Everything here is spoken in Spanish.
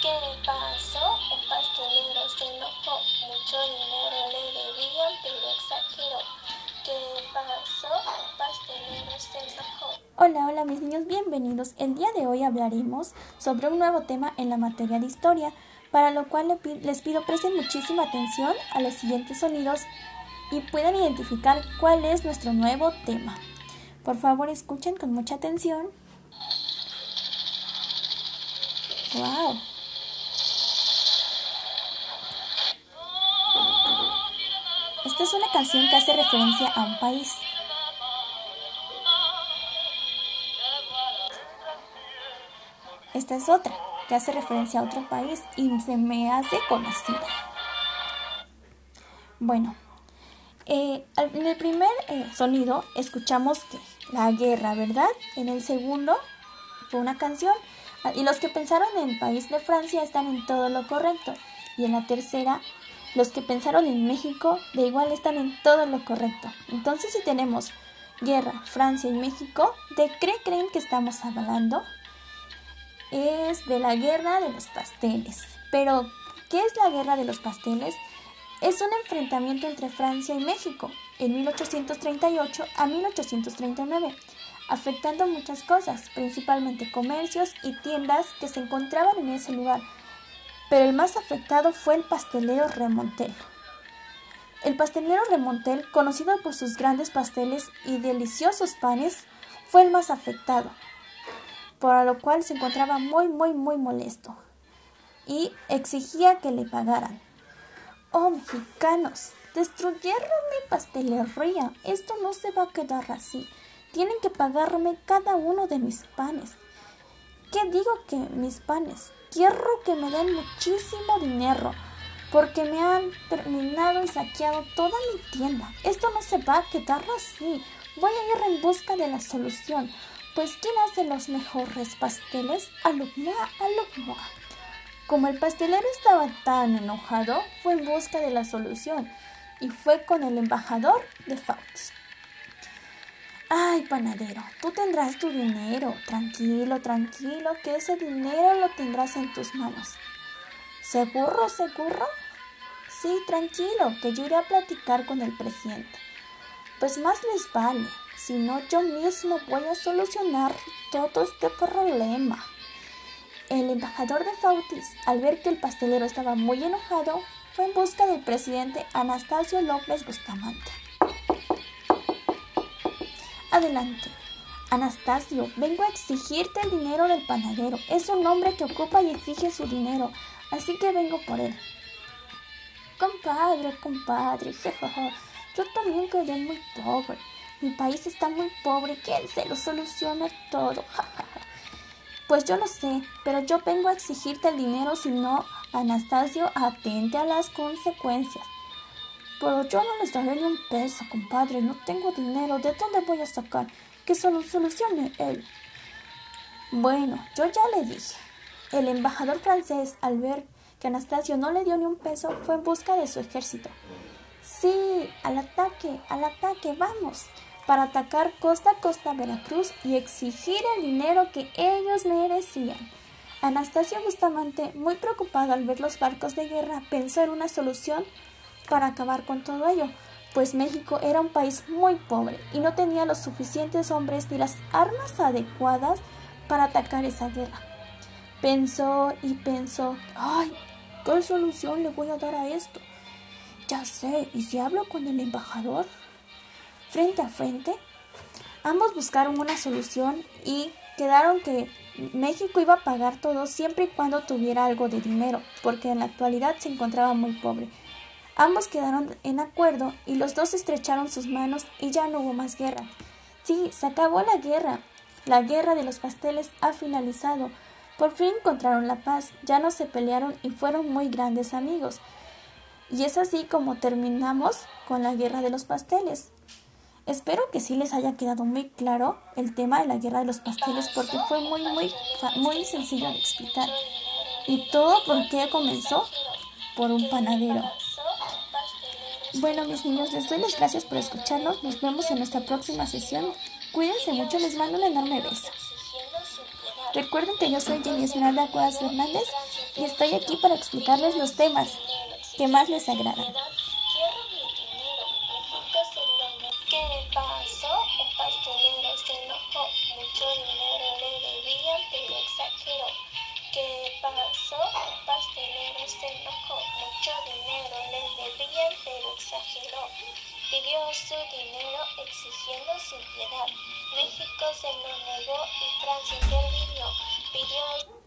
¿Qué pasó? El pastelero se enojó. Mucho dinero le pero. ¿Qué pasó? El pastelero se enojó. Hola, hola mis niños, bienvenidos. El día de hoy hablaremos sobre un nuevo tema en la materia de historia, para lo cual les pido presten muchísima atención a los siguientes sonidos y puedan identificar cuál es nuestro nuevo tema. Por favor, escuchen con mucha atención. ¡Wow! Es una canción que hace referencia a un país. Esta es otra que hace referencia a otro país y se me hace conocida. Bueno, eh, en el primer eh, sonido escuchamos que la guerra, ¿verdad? En el segundo fue una canción. Y los que pensaron en el país de Francia están en todo lo correcto. Y en la tercera los que pensaron en México de igual están en todo lo correcto. Entonces si tenemos guerra, Francia y México, ¿de qué creen que estamos hablando? Es de la guerra de los pasteles. Pero, ¿qué es la guerra de los pasteles? Es un enfrentamiento entre Francia y México en 1838 a 1839, afectando muchas cosas, principalmente comercios y tiendas que se encontraban en ese lugar pero el más afectado fue el pastelero Remontel. El pastelero Remontel, conocido por sus grandes pasteles y deliciosos panes, fue el más afectado, por lo cual se encontraba muy, muy, muy molesto y exigía que le pagaran. Oh, mexicanos, destruyeron mi pastelería. Esto no se va a quedar así. Tienen que pagarme cada uno de mis panes. ¿Qué digo que mis panes? Quiero que me den muchísimo dinero porque me han terminado y saqueado toda mi tienda. Esto no se va a quedar así. Voy a ir en busca de la solución. Pues ¿quién hace los mejores pasteles? Alumna, alumna. Como el pastelero estaba tan enojado, fue en busca de la solución y fue con el embajador de Faust. Panadero, tú tendrás tu dinero. Tranquilo, tranquilo, que ese dinero lo tendrás en tus manos. ¿Seguro, seguro? Sí, tranquilo, que yo iré a platicar con el presidente. Pues más les vale, si no yo mismo voy a solucionar todo este problema. El embajador de Fautis, al ver que el pastelero estaba muy enojado, fue en busca del presidente Anastasio López Bustamante. Adelante. Anastasio, vengo a exigirte el dinero del panadero. Es un hombre que ocupa y exige su dinero, así que vengo por él. Compadre, compadre, yo también quedé muy pobre. Mi país está muy pobre, que él se lo soluciona todo. Pues yo lo sé, pero yo vengo a exigirte el dinero, si no, Anastasio, atente a las consecuencias. Pero yo no les daré ni un peso, compadre. No tengo dinero. ¿De dónde voy a sacar? Que solo solucione él. Bueno, yo ya le dije. El embajador francés, al ver que Anastasio no le dio ni un peso, fue en busca de su ejército. Sí, al ataque, al ataque, vamos, para atacar costa a costa Veracruz y exigir el dinero que ellos merecían. Anastasio Bustamante, muy preocupado al ver los barcos de guerra, pensó en una solución para acabar con todo ello, pues México era un país muy pobre y no tenía los suficientes hombres ni las armas adecuadas para atacar esa guerra. Pensó y pensó, ay, ¿qué solución le voy a dar a esto? Ya sé, ¿y si hablo con el embajador? Frente a frente, ambos buscaron una solución y quedaron que México iba a pagar todo siempre y cuando tuviera algo de dinero, porque en la actualidad se encontraba muy pobre. Ambos quedaron en acuerdo y los dos estrecharon sus manos y ya no hubo más guerra. Sí, se acabó la guerra. La guerra de los pasteles ha finalizado. Por fin encontraron la paz, ya no se pelearon y fueron muy grandes amigos. Y es así como terminamos con la guerra de los pasteles. Espero que sí les haya quedado muy claro el tema de la guerra de los pasteles porque fue muy muy muy sencillo de explicar. Y todo por qué comenzó por un panadero. Bueno, mis niños, les doy las gracias por escucharnos. Nos vemos en nuestra próxima sesión. Cuídense mucho, les mando un enorme beso. Recuerden que yo soy Jenny Esmeralda Cuevas Fernández y estoy aquí para explicarles los temas que más les agradan. Su dinero exigiendo sin piedad. México se lo negó y Francia intervino. Pidió